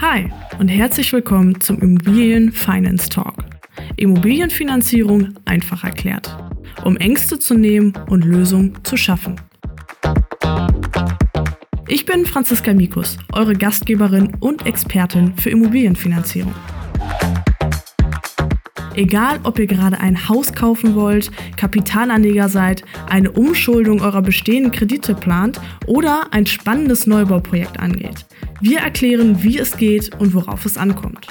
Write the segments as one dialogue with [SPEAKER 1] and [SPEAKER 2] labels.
[SPEAKER 1] Hi und herzlich willkommen zum Immobilien Finance Talk. Immobilienfinanzierung einfach erklärt, um Ängste zu nehmen und Lösungen zu schaffen. Ich bin Franziska Mikus, eure Gastgeberin und Expertin für Immobilienfinanzierung. Egal, ob ihr gerade ein Haus kaufen wollt, Kapitalanleger seid, eine Umschuldung eurer bestehenden Kredite plant oder ein spannendes Neubauprojekt angeht. Wir erklären, wie es geht und worauf es ankommt.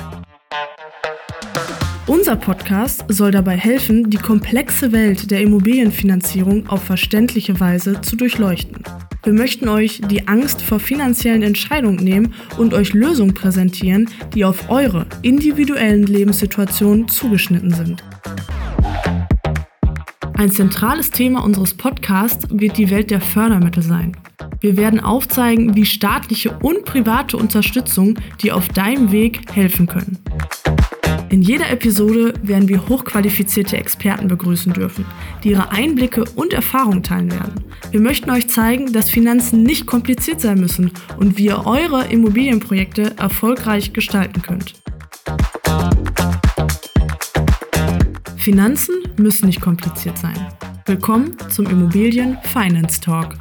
[SPEAKER 1] Unser Podcast soll dabei helfen, die komplexe Welt der Immobilienfinanzierung auf verständliche Weise zu durchleuchten. Wir möchten euch die Angst vor finanziellen Entscheidungen nehmen und euch Lösungen präsentieren, die auf eure individuellen Lebenssituationen zugeschnitten sind. Ein zentrales Thema unseres Podcasts wird die Welt der Fördermittel sein. Wir werden aufzeigen, wie staatliche und private Unterstützung dir auf deinem Weg helfen können. In jeder Episode werden wir hochqualifizierte Experten begrüßen dürfen, die ihre Einblicke und Erfahrungen teilen werden. Wir möchten euch zeigen, dass Finanzen nicht kompliziert sein müssen und wie ihr eure Immobilienprojekte erfolgreich gestalten könnt. Finanzen müssen nicht kompliziert sein. Willkommen zum Immobilien Finance Talk.